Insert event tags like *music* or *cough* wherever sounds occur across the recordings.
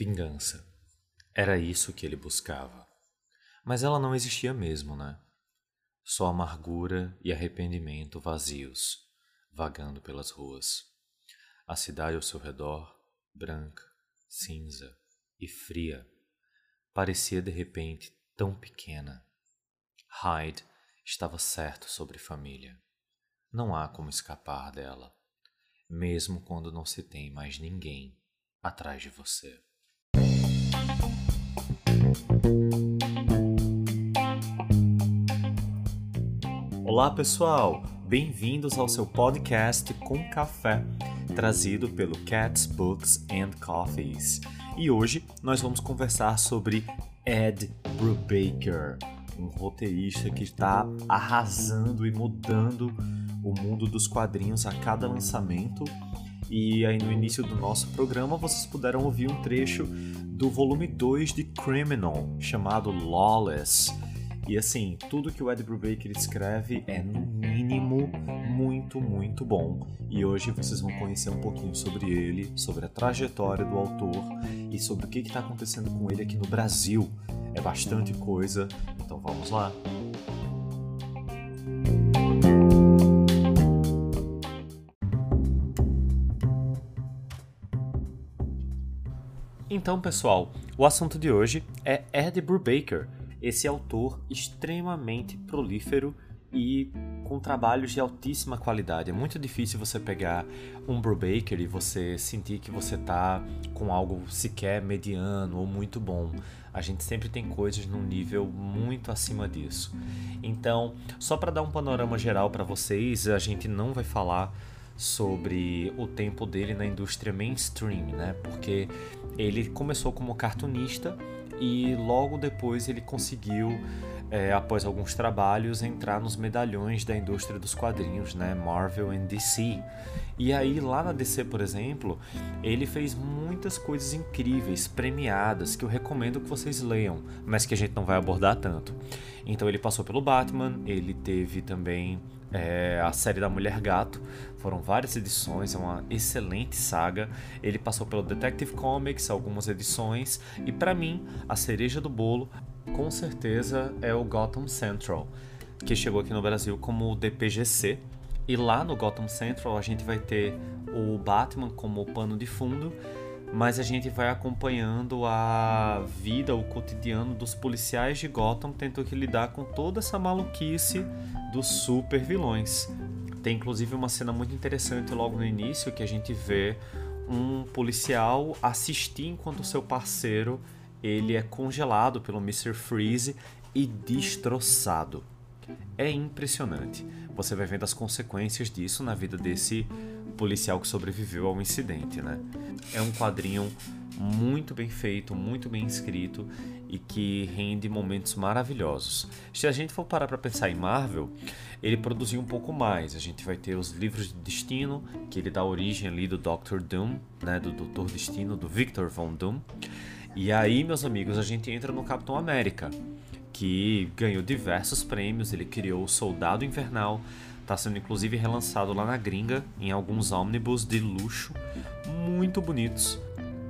Vingança. Era isso que ele buscava. Mas ela não existia mesmo, né? Só amargura e arrependimento vazios, vagando pelas ruas. A cidade ao seu redor, branca, cinza e fria, parecia de repente tão pequena. Hyde estava certo sobre família. Não há como escapar dela, mesmo quando não se tem mais ninguém atrás de você. Olá, pessoal! Bem-vindos ao seu podcast com café, trazido pelo Cats Books and Coffees. E hoje nós vamos conversar sobre Ed Brubaker, um roteirista que está arrasando e mudando o mundo dos quadrinhos a cada lançamento. E aí no início do nosso programa vocês puderam ouvir um trecho do volume 2 de Criminal, chamado Lawless. E assim, tudo que o Ed Brubaker escreve é no mínimo muito, muito bom. E hoje vocês vão conhecer um pouquinho sobre ele, sobre a trajetória do autor e sobre o que está acontecendo com ele aqui no Brasil. É bastante coisa, então vamos lá. Então, pessoal, o assunto de hoje é Ed Brubaker, esse autor extremamente prolífero e com trabalhos de altíssima qualidade. É muito difícil você pegar um Brubaker e você sentir que você está com algo sequer mediano ou muito bom. A gente sempre tem coisas num nível muito acima disso. Então, só para dar um panorama geral para vocês, a gente não vai falar sobre o tempo dele na indústria mainstream, né? Porque ele começou como cartunista e logo depois ele conseguiu, é, após alguns trabalhos, entrar nos medalhões da indústria dos quadrinhos, né? Marvel e DC. E aí, lá na DC, por exemplo, ele fez muitas coisas incríveis, premiadas, que eu recomendo que vocês leiam, mas que a gente não vai abordar tanto. Então, ele passou pelo Batman, ele teve também é, a série da Mulher Gato. Foram várias edições, é uma excelente saga. Ele passou pelo Detective Comics, algumas edições, e para mim, a cereja do bolo, com certeza, é o Gotham Central, que chegou aqui no Brasil como o DPGC. E lá no Gotham Central a gente vai ter o Batman como pano de fundo mas a gente vai acompanhando a vida, o cotidiano dos policiais de Gotham, tentando que lidar com toda essa maluquice dos super vilões. Tem inclusive uma cena muito interessante logo no início que a gente vê um policial assistir enquanto seu parceiro ele é congelado pelo Mr. Freeze e destroçado. É impressionante. Você vai vendo as consequências disso na vida desse policial que sobreviveu ao incidente, né? É um quadrinho muito bem feito, muito bem escrito e que rende momentos maravilhosos. Se a gente for parar para pensar em Marvel, ele produziu um pouco mais. A gente vai ter os livros de Destino, que ele dá origem ali do Doctor Doom, né, do Doutor Destino, do Victor Von Doom. E aí, meus amigos, a gente entra no Capitão América, que ganhou diversos prêmios. Ele criou o Soldado Invernal, Está sendo inclusive relançado lá na gringa em alguns ônibus de luxo muito bonitos.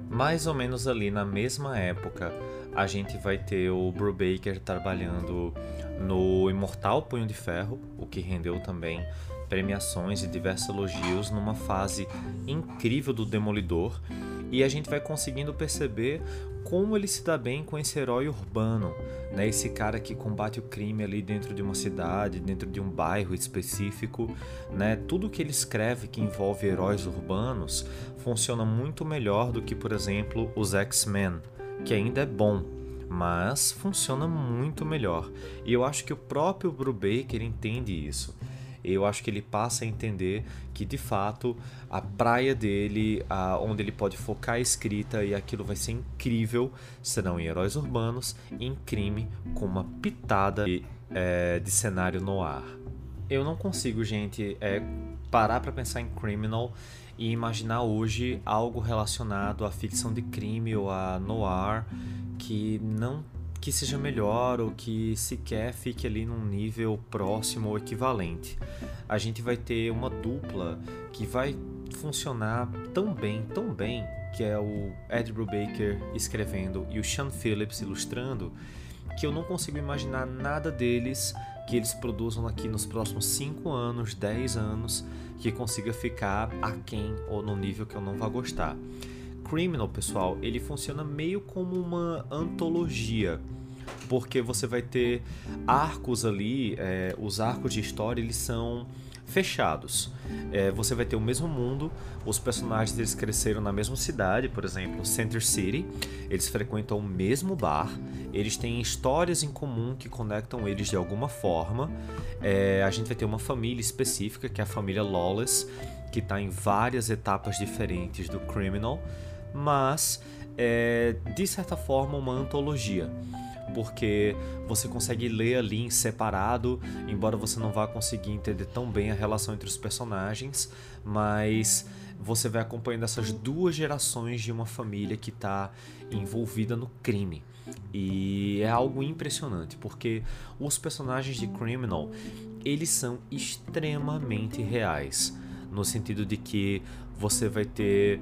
Mais ou menos ali na mesma época, a gente vai ter o Brubaker trabalhando no Imortal Punho de Ferro, o que rendeu também premiações e diversos elogios numa fase incrível do Demolidor, e a gente vai conseguindo perceber como ele se dá bem com esse herói urbano, né? Esse cara que combate o crime ali dentro de uma cidade, dentro de um bairro específico, né? Tudo que ele escreve que envolve heróis urbanos funciona muito melhor do que, por exemplo, os X-Men, que ainda é bom, mas funciona muito melhor. E eu acho que o próprio Brubaker entende isso eu acho que ele passa a entender que de fato a praia dele, a, onde ele pode focar a escrita e aquilo vai ser incrível, serão em heróis urbanos, em crime, com uma pitada de, é, de cenário no ar. Eu não consigo, gente, é, parar para pensar em Criminal e imaginar hoje algo relacionado à ficção de crime ou a noir que não que seja melhor ou que sequer fique ali num nível próximo ou equivalente. A gente vai ter uma dupla que vai funcionar tão bem, tão bem, que é o Ed Brubaker escrevendo e o Sean Phillips ilustrando, que eu não consigo imaginar nada deles que eles produzam aqui nos próximos 5 anos, 10 anos, que consiga ficar aquém ou no nível que eu não vá gostar. Criminal, pessoal, ele funciona meio como uma antologia, porque você vai ter arcos ali, é, os arcos de história eles são fechados. É, você vai ter o mesmo mundo, os personagens eles cresceram na mesma cidade, por exemplo, Center City, eles frequentam o mesmo bar, eles têm histórias em comum que conectam eles de alguma forma. É, a gente vai ter uma família específica, que é a família Lawless, que está em várias etapas diferentes do Criminal, mas é, de certa forma uma antologia porque você consegue ler ali em separado, embora você não vá conseguir entender tão bem a relação entre os personagens, mas você vai acompanhando essas duas gerações de uma família que está envolvida no crime. E é algo impressionante, porque os personagens de Criminal, eles são extremamente reais, no sentido de que você vai ter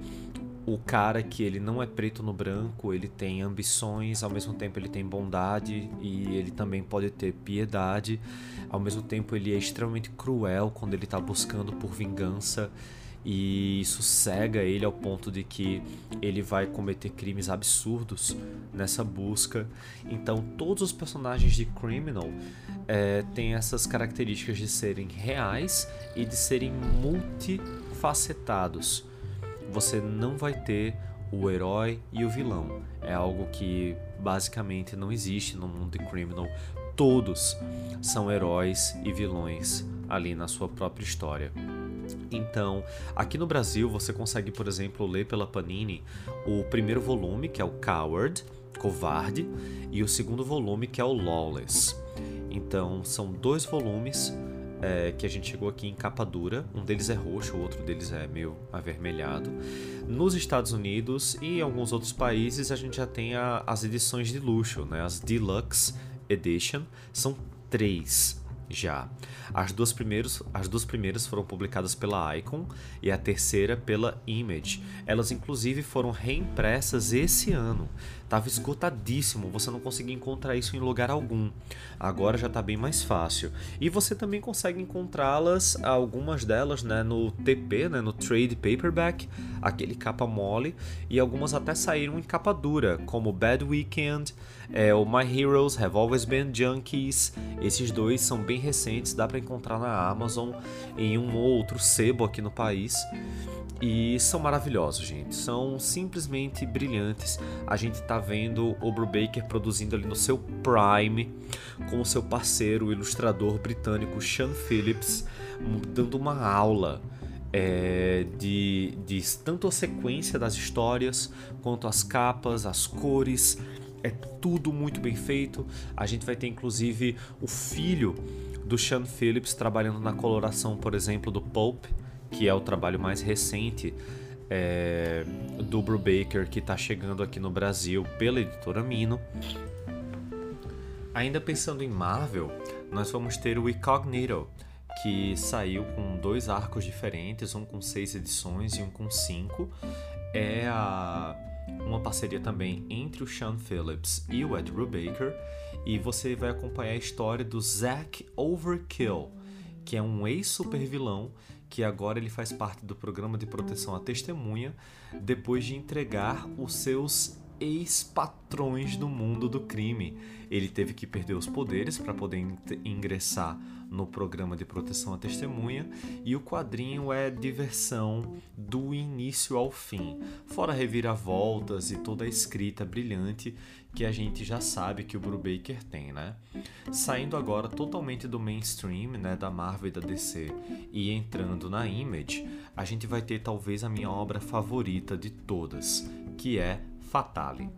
o cara que ele não é preto no branco, ele tem ambições, ao mesmo tempo ele tem bondade e ele também pode ter piedade. Ao mesmo tempo ele é extremamente cruel quando ele está buscando por vingança e isso cega ele ao ponto de que ele vai cometer crimes absurdos nessa busca. Então todos os personagens de Criminal é, têm essas características de serem reais e de serem multifacetados você não vai ter o herói e o vilão. É algo que basicamente não existe no mundo de Criminal. Todos são heróis e vilões ali na sua própria história. Então, aqui no Brasil você consegue, por exemplo, ler pela Panini o primeiro volume, que é o Coward, Covarde, e o segundo volume, que é o Lawless. Então, são dois volumes é, que a gente chegou aqui em capa dura. Um deles é roxo, o outro deles é meio avermelhado. Nos Estados Unidos e em alguns outros países a gente já tem a, as edições de luxo, né? As Deluxe Edition. São três já. As duas, primeiros, as duas primeiras foram publicadas pela Icon e a terceira pela Image. Elas inclusive foram reimpressas esse ano. Tava esgotadíssimo, você não conseguia encontrar isso em lugar algum. Agora já está bem mais fácil. E você também consegue encontrá-las, algumas delas, né, no TP, né, no Trade Paperback, aquele capa mole, e algumas até saíram em capa dura, como Bad Weekend, é, o My Heroes Have Always Been Junkies. Esses dois são bem recentes, dá para encontrar na Amazon em um ou outro sebo aqui no país. E são maravilhosos, gente. São simplesmente brilhantes. A gente tá vendo o Brubaker produzindo ali no seu prime, com o seu parceiro, o ilustrador britânico Sean Phillips, dando uma aula é, de, de tanto a sequência das histórias, quanto as capas, as cores. É tudo muito bem feito. A gente vai ter inclusive o filho do Sean Phillips trabalhando na coloração, por exemplo, do Pulp que é o trabalho mais recente é, do Brubaker que está chegando aqui no Brasil pela editora Mino. Ainda pensando em Marvel, nós vamos ter o Incognito, que saiu com dois arcos diferentes, um com seis edições e um com cinco. É a, uma parceria também entre o Sean Phillips e o Ed Brubaker, e você vai acompanhar a história do Zack Overkill, que é um ex-super vilão que agora ele faz parte do programa de proteção à testemunha depois de entregar os seus ex-patrões do mundo do crime. Ele teve que perder os poderes para poder ingressar no programa de proteção à testemunha e o quadrinho é diversão do início ao fim, fora reviravoltas e toda a escrita brilhante que a gente já sabe que o Brubaker tem, né? Saindo agora totalmente do mainstream, né, da Marvel e da DC e entrando na Image, a gente vai ter talvez a minha obra favorita de todas, que é Fatale.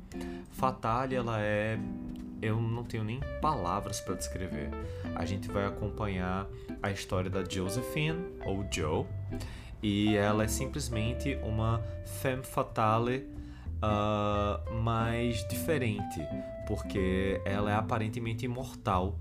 Fatale ela é eu não tenho nem palavras para descrever. A gente vai acompanhar a história da Josephine ou Joe e ela é simplesmente uma femme fatale uh, mais diferente, porque ela é aparentemente imortal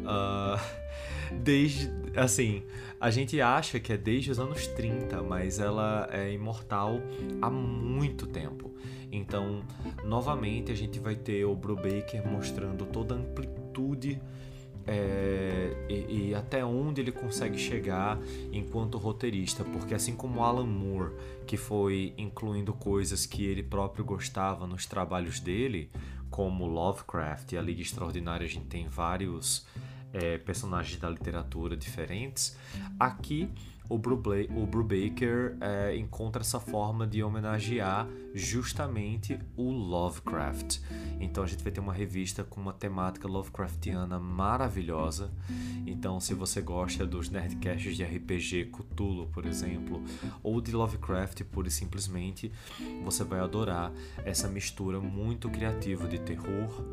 Uh, *laughs* desde. Assim, a gente acha que é desde os anos 30, mas ela é imortal há muito tempo. Então, novamente, a gente vai ter o Brubaker mostrando toda a amplitude é, e, e, até onde ele consegue chegar enquanto roteirista, porque assim como Alan Moore, que foi incluindo coisas que ele próprio gostava nos trabalhos dele, como Lovecraft e a Liga Extraordinária, a gente tem vários é, personagens da literatura diferentes. Aqui o Brubaker é, encontra essa forma de homenagear justamente o Lovecraft. Então a gente vai ter uma revista com uma temática Lovecraftiana maravilhosa. Então, se você gosta dos nerdcasts de RPG Cthulhu, por exemplo, ou de Lovecraft pura e simplesmente, você vai adorar essa mistura muito criativa de terror,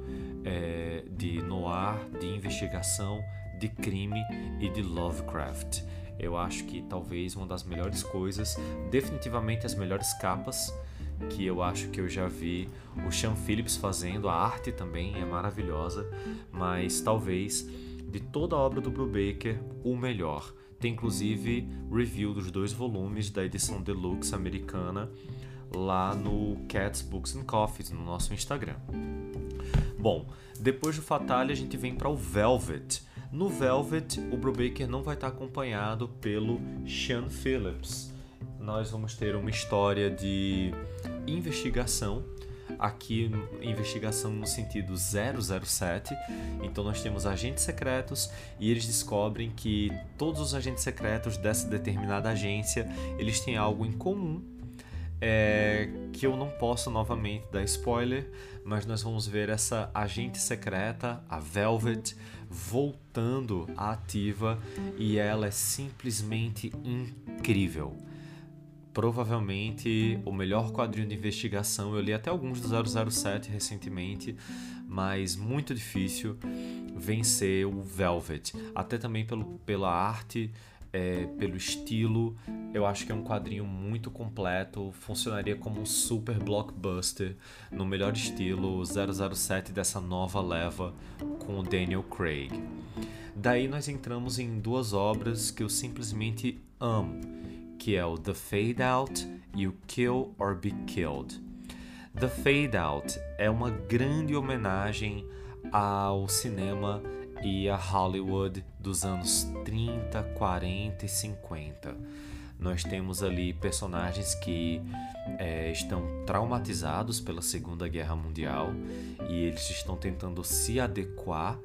é, de noir, de investigação, de crime e de Lovecraft. Eu acho que talvez uma das melhores coisas, definitivamente as melhores capas que eu acho que eu já vi o Sean Phillips fazendo, a arte também é maravilhosa, mas talvez de toda a obra do Brubaker, o melhor. Tem inclusive review dos dois volumes da edição deluxe americana lá no Cats Books and Coffees, no nosso Instagram. Bom, depois do Fatale a gente vem para o Velvet, no Velvet, o Brubaker não vai estar acompanhado pelo Sean Phillips. Nós vamos ter uma história de investigação aqui investigação no sentido 007. Então nós temos agentes secretos e eles descobrem que todos os agentes secretos dessa determinada agência, eles têm algo em comum. É, que eu não posso novamente dar spoiler, mas nós vamos ver essa agente secreta, a Velvet, voltando à ativa e ela é simplesmente incrível. Provavelmente o melhor quadrinho de investigação. Eu li até alguns do 007 recentemente, mas muito difícil vencer o Velvet. Até também pelo, pela arte é, pelo estilo. Eu acho que é um quadrinho muito completo, funcionaria como um super blockbuster no melhor estilo 007 dessa nova leva com o Daniel Craig. Daí nós entramos em duas obras que eu simplesmente amo, que é o The Fade Out e o Kill or Be Killed. The Fade Out é uma grande homenagem ao cinema e a Hollywood dos anos 30, 40 e 50. Nós temos ali personagens que é, estão traumatizados pela Segunda Guerra Mundial e eles estão tentando se adequar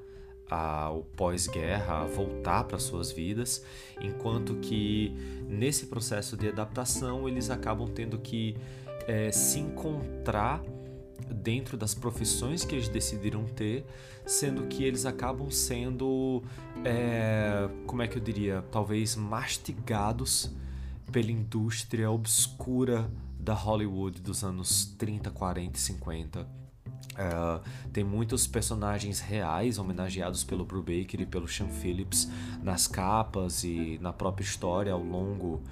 ao pós-guerra, a voltar para suas vidas, enquanto que nesse processo de adaptação eles acabam tendo que é, se encontrar dentro das profissões que eles decidiram ter, sendo que eles acabam sendo, é, como é que eu diria, talvez mastigados pela indústria obscura da Hollywood dos anos 30, 40 e 50. Uh, tem muitos personagens reais homenageados pelo Brubaker e pelo Sean Phillips nas capas e na própria história ao longo,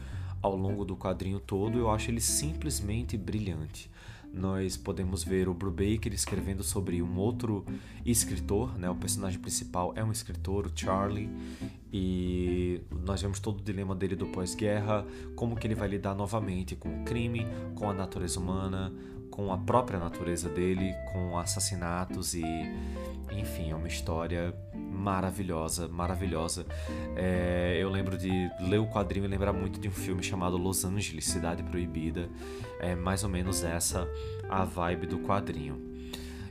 ao longo do quadrinho todo. Eu acho ele simplesmente brilhante nós podemos ver o Brubaker escrevendo sobre um outro escritor, né? O personagem principal é um escritor, o Charlie, e nós vemos todo o dilema dele do pós-guerra, como que ele vai lidar novamente com o crime, com a natureza humana, com a própria natureza dele, com assassinatos e, enfim, é uma história maravilhosa, maravilhosa. É, eu lembro de ler o quadrinho e lembrar muito de um filme chamado Los Angeles, Cidade Proibida. É mais ou menos essa a vibe do quadrinho.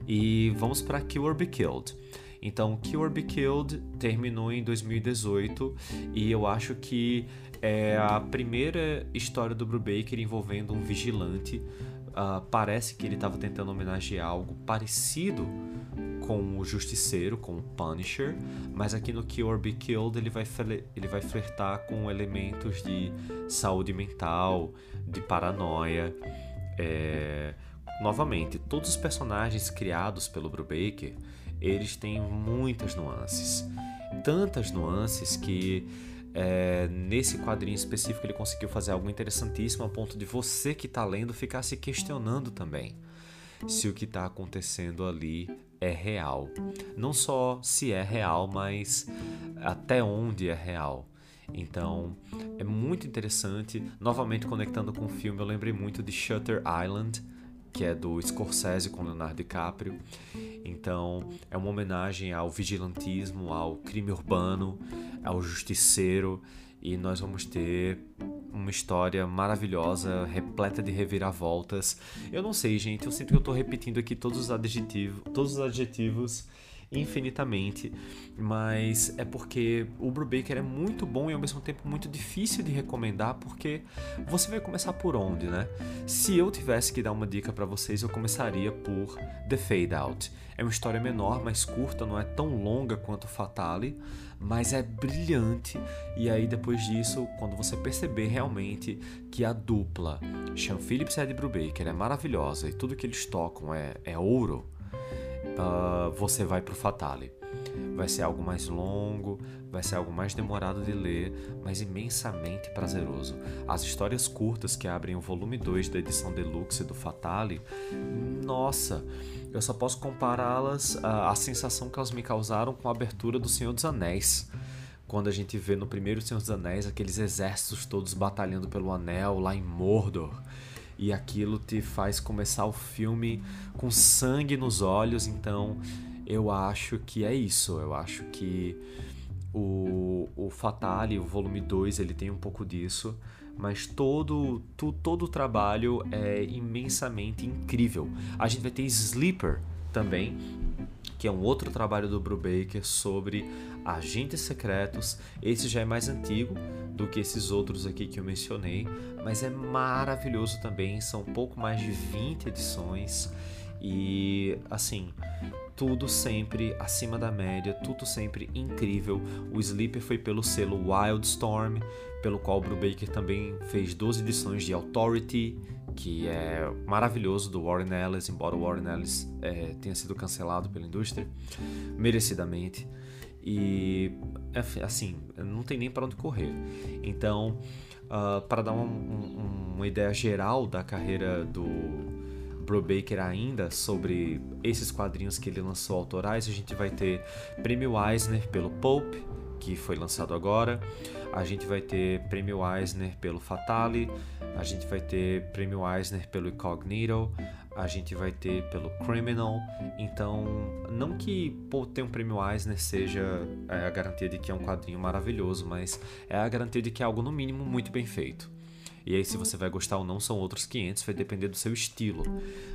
E vamos para Kill or Be Killed. Então, Kill or Be Killed terminou em 2018 e eu acho que é a primeira história do Brubaker envolvendo um vigilante. Uh, parece que ele estava tentando homenagear algo parecido com o Justiceiro, com o Punisher, mas aqui no Kill or Be Killed ele vai, ele vai flertar com elementos de saúde mental, de paranoia. É... Novamente, todos os personagens criados pelo Brubaker, eles têm muitas nuances. Tantas nuances que é, nesse quadrinho específico ele conseguiu fazer algo interessantíssimo a ponto de você que está lendo ficar se questionando também se o que está acontecendo ali é real. Não só se é real, mas até onde é real. Então, é muito interessante. Novamente conectando com o filme, eu lembrei muito de Shutter Island, que é do Scorsese com Leonardo DiCaprio. Então, é uma homenagem ao vigilantismo, ao crime urbano, ao justiceiro, e nós vamos ter uma história maravilhosa, repleta de reviravoltas. Eu não sei, gente, eu sinto que eu tô repetindo aqui todos os adjetivos, todos os adjetivos infinitamente, mas é porque o Brubaker é muito bom e ao mesmo tempo muito difícil de recomendar, porque você vai começar por onde, né? Se eu tivesse que dar uma dica para vocês, eu começaria por The Fade Out. É uma história menor, mais curta, não é tão longa quanto Fatale, mas é brilhante. E aí depois disso, quando você perceber realmente que a dupla Sean Phillips e Ed Brubaker é maravilhosa e tudo que eles tocam é, é ouro, uh, você vai pro Fatale. Vai ser algo mais longo, vai ser algo mais demorado de ler, mas imensamente prazeroso. As histórias curtas que abrem o volume 2 da edição deluxe do Fatale, nossa, eu só posso compará-las à, à sensação que elas me causaram com a abertura do Senhor dos Anéis quando a gente vê no primeiro Senhor dos Anéis aqueles exércitos todos batalhando pelo anel lá em Mordor e aquilo te faz começar o filme com sangue nos olhos, então eu acho que é isso, eu acho que o, o Fatale, o volume 2, ele tem um pouco disso, mas todo, tu, todo o trabalho é imensamente incrível. A gente vai ter Sleeper também, que é um outro trabalho do Brubaker sobre agentes secretos. Esse já é mais antigo, do que esses outros aqui que eu mencionei, mas é maravilhoso também. São pouco mais de 20 edições e assim, tudo sempre acima da média, tudo sempre incrível. O Sleeper foi pelo selo Wildstorm, pelo qual Brubaker também fez 12 edições de Authority, que é maravilhoso do Warren Ellis, embora o Warren Ellis é, tenha sido cancelado pela indústria, merecidamente. E assim, não tem nem para onde correr. Então, uh, ah, para dar um, uma ideia geral da carreira do Brubaker ainda sobre esses quadrinhos que ele lançou autorais, a gente vai ter Prêmio Eisner pelo Pulp, que foi lançado agora. A gente vai ter Prêmio Eisner pelo Fatale, a gente vai ter Prêmio Eisner pelo Incognito, a gente vai ter pelo Criminal. Então, não que pô, ter um prêmio Eisner seja é, a garantia de que é um quadrinho maravilhoso, mas é a garantia de que é algo, no mínimo, muito bem feito. E aí, se você vai gostar ou não, são outros 500, vai depender do seu estilo.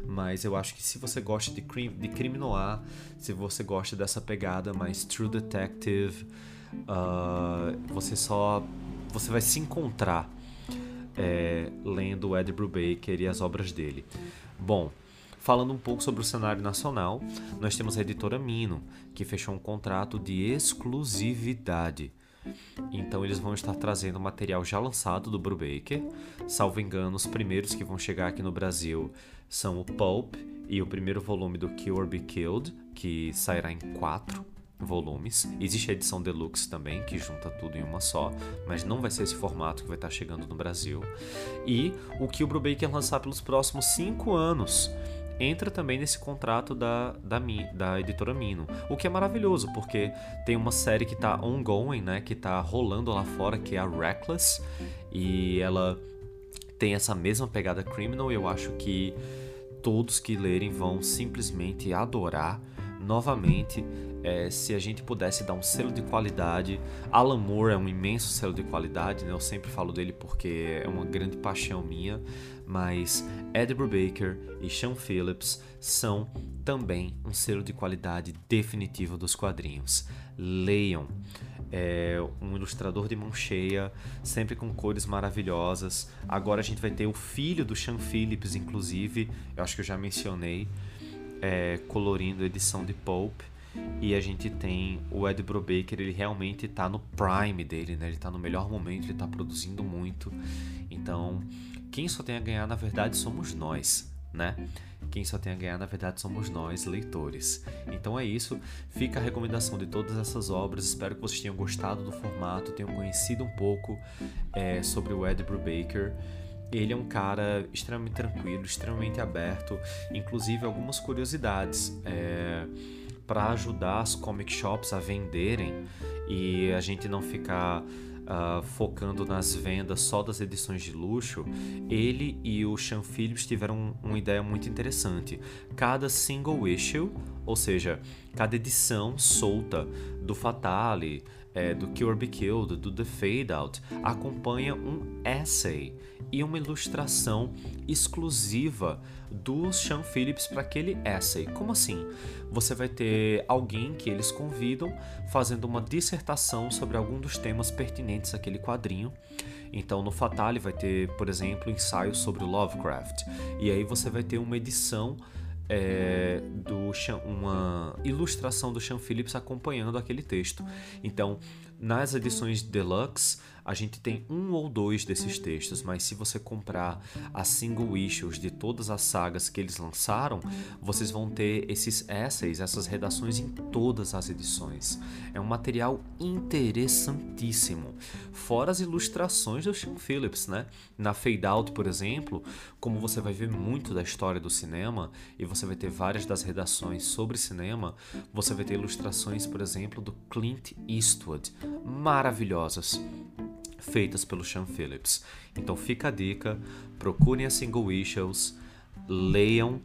Mas eu acho que se você gosta de crime, de crime noir, se você gosta dessa pegada mais True Detective, uh, você só. Você vai se encontrar é, lendo Ed Brubaker e as obras dele. Bom, falando um pouco sobre o cenário nacional, nós temos a editora Mino, que fechou um contrato de exclusividade. Então eles vão estar trazendo material já lançado do Brubaker. Salvo engano, os primeiros que vão chegar aqui no Brasil são o Pulp e o primeiro volume do Kill or Be Killed, que sairá em quatro volumes. Existe a edição deluxe também, que junta tudo em uma só, mas não vai ser esse formato que vai estar chegando no Brasil. E o que o Brubaker lançar pelos próximos cinco anos entra também nesse contrato da, da, da editora Mino. O que é maravilhoso, porque tem uma série que está ongoing, né, que está rolando lá fora, que é a Reckless, e ela tem essa mesma pegada criminal, e eu acho que todos que lerem vão simplesmente adorar novamente é, se a gente pudesse dar um selo de qualidade. Alan Moore é um imenso selo de qualidade, né? eu sempre falo dele porque é uma grande paixão minha, mas Ed Brubaker e Sean Phillips são também um selo de qualidade definitivo dos quadrinhos. Leiam. É um ilustrador de mão cheia, sempre com cores maravilhosas. Agora a gente vai ter o filho do Sean Phillips, inclusive, eu acho que eu já mencionei, é, colorindo a edição de Pulp. E a gente tem o Ed Brubaker, ele realmente está no prime dele, né? Ele está no melhor momento, ele está produzindo muito. Então, quem só tem a ganhar, na verdade, somos nós, né? Quem só tem a ganhar, na verdade, somos nós, leitores. Então é isso. Fica a recomendação de todas essas obras. Espero que vocês tenham gostado do formato, tenham conhecido um pouco é, sobre o Ed Brubaker. Ele é um cara extremamente tranquilo, extremamente aberto, inclusive algumas curiosidades. É para ajudar as comic shops a venderem e a gente não ficar uh, focando nas vendas só das edições de luxo, ele e o Sean Phillips tiveram uma ideia muito interessante. Cada single issue, ou seja, cada edição solta do Fatale, é, do Kill Be Killed, do The Fade Out, acompanha um essay e uma ilustração exclusiva do Sean Phillips para aquele essay. Como assim? Você vai ter alguém que eles convidam fazendo uma dissertação sobre algum dos temas pertinentes àquele quadrinho. Então no Fatale vai ter, por exemplo, ensaio sobre Lovecraft. E aí você vai ter uma edição é, do uma ilustração do Sean Phillips acompanhando aquele texto. Então, nas edições deluxe, a gente tem um ou dois desses textos, mas se você comprar as single issues de todas as sagas que eles lançaram, vocês vão ter esses essays, essas redações em todas as edições. É um material interessantíssimo. Fora as ilustrações do Sean Phillips, né? Na Fade Out, por exemplo, como você vai ver muito da história do cinema e você vai ter várias das redações sobre cinema, você vai ter ilustrações, por exemplo, do Clint Eastwood, maravilhosas feitas pelo Sean Phillips. Então fica a dica, procurem as single issues, leiam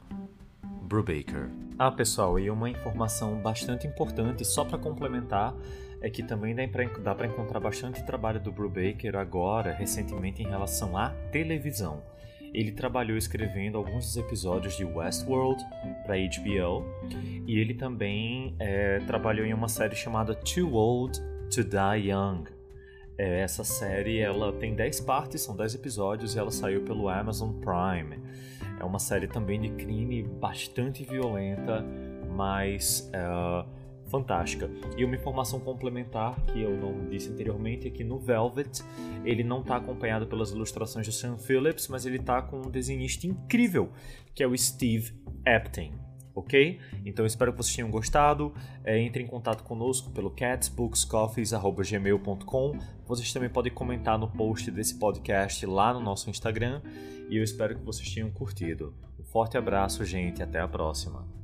Brubaker. Ah, pessoal, e uma informação bastante importante, só para complementar, é que também dá para encontrar bastante trabalho do Brubaker agora, recentemente, em relação à televisão. Ele trabalhou escrevendo alguns dos episódios de Westworld para HBO e ele também é, trabalhou em uma série chamada Too Old to Die Young, é, essa série ela tem 10 partes, são 10 episódios e ela saiu pelo Amazon Prime. É uma série também de crime bastante violenta, mas é, fantástica. E uma informação complementar que eu não disse anteriormente é que no Velvet ele não está acompanhado pelas ilustrações de Sam Phillips, mas ele está com um desenhista incrível, que é o Steve Epting ok? Então espero que vocês tenham gostado. É, entre em contato conosco pelo catsbookscoffees.gmail.com. Vocês também podem comentar no post desse podcast lá no nosso Instagram. E eu espero que vocês tenham curtido. Um forte abraço, gente. Até a próxima.